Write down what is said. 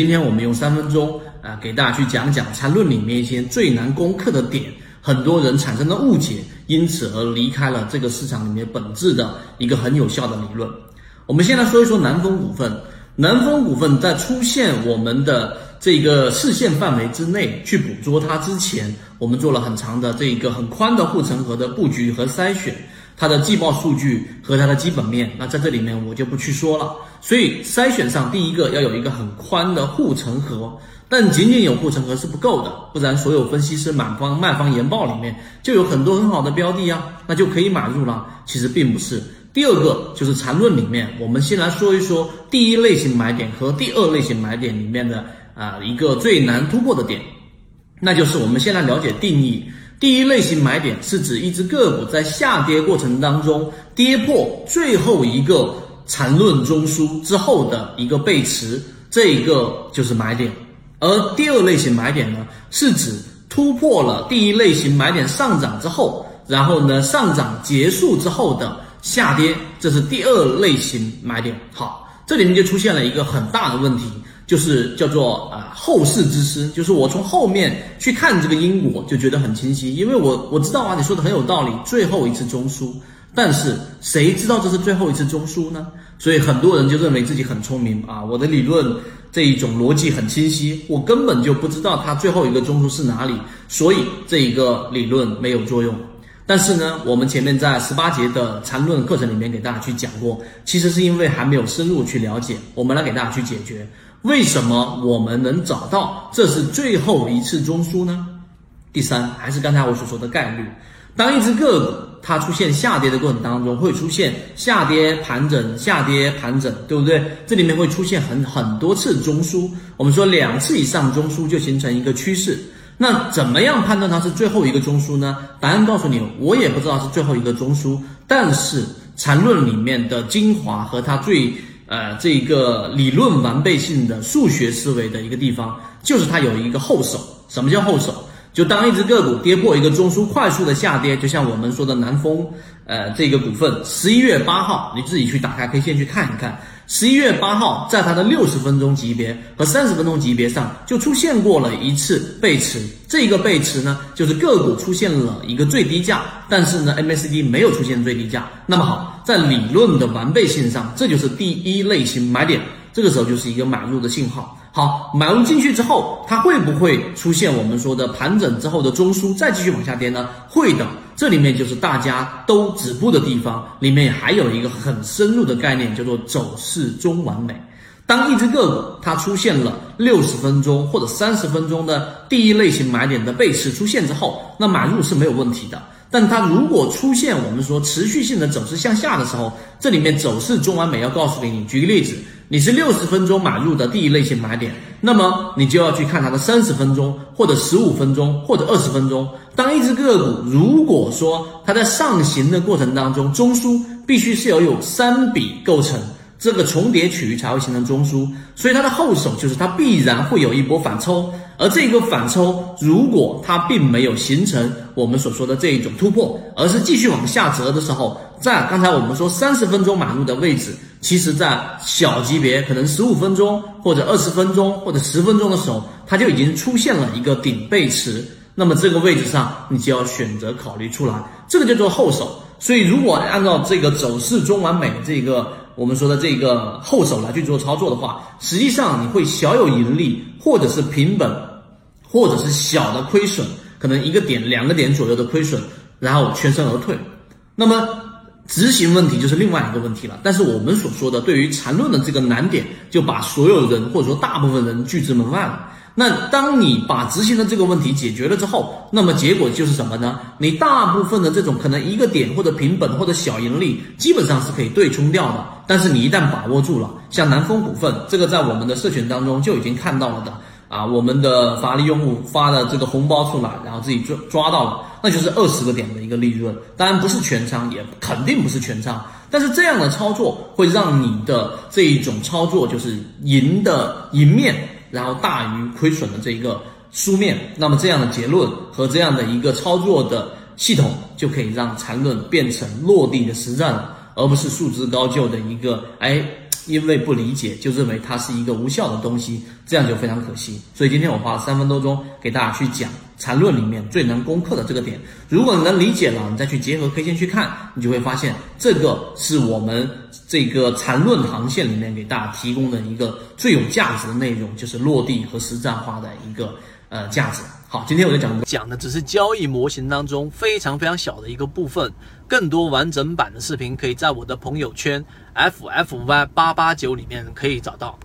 今天我们用三分钟啊，给大家去讲讲缠论里面一些最难攻克的点，很多人产生了误解，因此而离开了这个市场里面本质的一个很有效的理论。我们先来说一说南风股份。南风股份在出现我们的这个视线范围之内去捕捉它之前，我们做了很长的这一个很宽的护城河的布局和筛选。它的季报数据和它的基本面，那在这里面我就不去说了。所以筛选上，第一个要有一个很宽的护城河，但仅仅有护城河是不够的，不然所有分析师满方卖方研报里面就有很多很好的标的啊，那就可以买入了。其实并不是。第二个就是缠论里面，我们先来说一说第一类型买点和第二类型买点里面的啊一个最难突破的点，那就是我们先来了解定义。第一类型买点是指一只个股在下跌过程当中跌破最后一个缠论中枢之后的一个背驰，这一个就是买点。而第二类型买点呢，是指突破了第一类型买点上涨之后，然后呢上涨结束之后的下跌，这是第二类型买点。好，这里面就出现了一个很大的问题。就是叫做啊后世之师，就是我从后面去看这个因果，就觉得很清晰，因为我我知道啊，你说的很有道理，最后一次中枢，但是谁知道这是最后一次中枢呢？所以很多人就认为自己很聪明啊，我的理论这一种逻辑很清晰，我根本就不知道它最后一个中枢是哪里，所以这一个理论没有作用。但是呢，我们前面在十八节的缠论课程里面给大家去讲过，其实是因为还没有深入去了解，我们来给大家去解决。为什么我们能找到这是最后一次中枢呢？第三，还是刚才我所说的概率。当一只个股它出现下跌的过程当中，会出现下跌盘整、下跌盘整，对不对？这里面会出现很很多次中枢。我们说两次以上中枢就形成一个趋势。那怎么样判断它是最后一个中枢呢？答案告诉你，我也不知道是最后一个中枢。但是缠论里面的精华和它最。呃，这个理论完备性的数学思维的一个地方，就是它有一个后手。什么叫后手？就当一只个股跌破一个中枢，快速的下跌，就像我们说的南风，呃，这个股份，十一月八号，你自己去打开 K 线去看一看。十一月八号，在它的六十分钟级别和三十分钟级别上就出现过了一次背驰，这个背驰呢，就是个股出现了一个最低价，但是呢，MACD 没有出现最低价。那么好，在理论的完备性上，这就是第一类型买点，这个时候就是一个买入的信号。好，买入进去之后，它会不会出现我们说的盘整之后的中枢，再继续往下跌呢？会的。这里面就是大家都止步的地方，里面还有一个很深入的概念，叫做走势中完美。当一只个股它出现了六十分钟或者三十分钟的第一类型买点的背驰出现之后，那买入是没有问题的。但它如果出现我们说持续性的走势向下的时候，这里面走势中完美要告诉给你，举个例子，你是六十分钟买入的第一类型买点，那么你就要去看它的三十分钟或者十五分钟或者二十分钟。当一只个股如果说它在上行的过程当中，中枢必须是要有三笔构成。这个重叠区域才会形成中枢，所以它的后手就是它必然会有一波反抽，而这个反抽如果它并没有形成我们所说的这一种突破，而是继续往下折的时候，在刚才我们说三十分钟买入的位置，其实在小级别可能十五分钟或者二十分钟或者十分钟的时候，它就已经出现了一个顶背驰，那么这个位置上你就要选择考虑出来，这个叫做后手。所以如果按照这个走势中完美这个。我们说的这个后手来去做操作的话，实际上你会小有盈利，或者是平本，或者是小的亏损，可能一个点、两个点左右的亏损，然后全身而退。那么执行问题就是另外一个问题了。但是我们所说的对于缠论的这个难点，就把所有人或者说大部分人拒之门外了。那当你把执行的这个问题解决了之后，那么结果就是什么呢？你大部分的这种可能一个点或者平本或者小盈利，基本上是可以对冲掉的。但是你一旦把握住了，像南风股份这个，在我们的社群当中就已经看到了的啊，我们的法律用户发的这个红包出来，然后自己抓抓到了，那就是二十个点的一个利润。当然不是全仓，也肯定不是全仓，但是这样的操作会让你的这一种操作就是赢的赢面。然后大于亏损的这一个书面，那么这样的结论和这样的一个操作的系统，就可以让缠论变成落地的实战了，而不是束之高就的一个哎因为不理解就认为它是一个无效的东西，这样就非常可惜。所以今天我花了三分多钟给大家去讲缠论里面最难攻克的这个点。如果你能理解了，你再去结合 K 线去看，你就会发现这个是我们这个缠论航线里面给大家提供的一个最有价值的内容，就是落地和实战化的一个呃价值。好，今天我就讲讲的只是交易模型当中非常非常小的一个部分，更多完整版的视频可以在我的朋友圈 F F Y 八八九里面可以找到。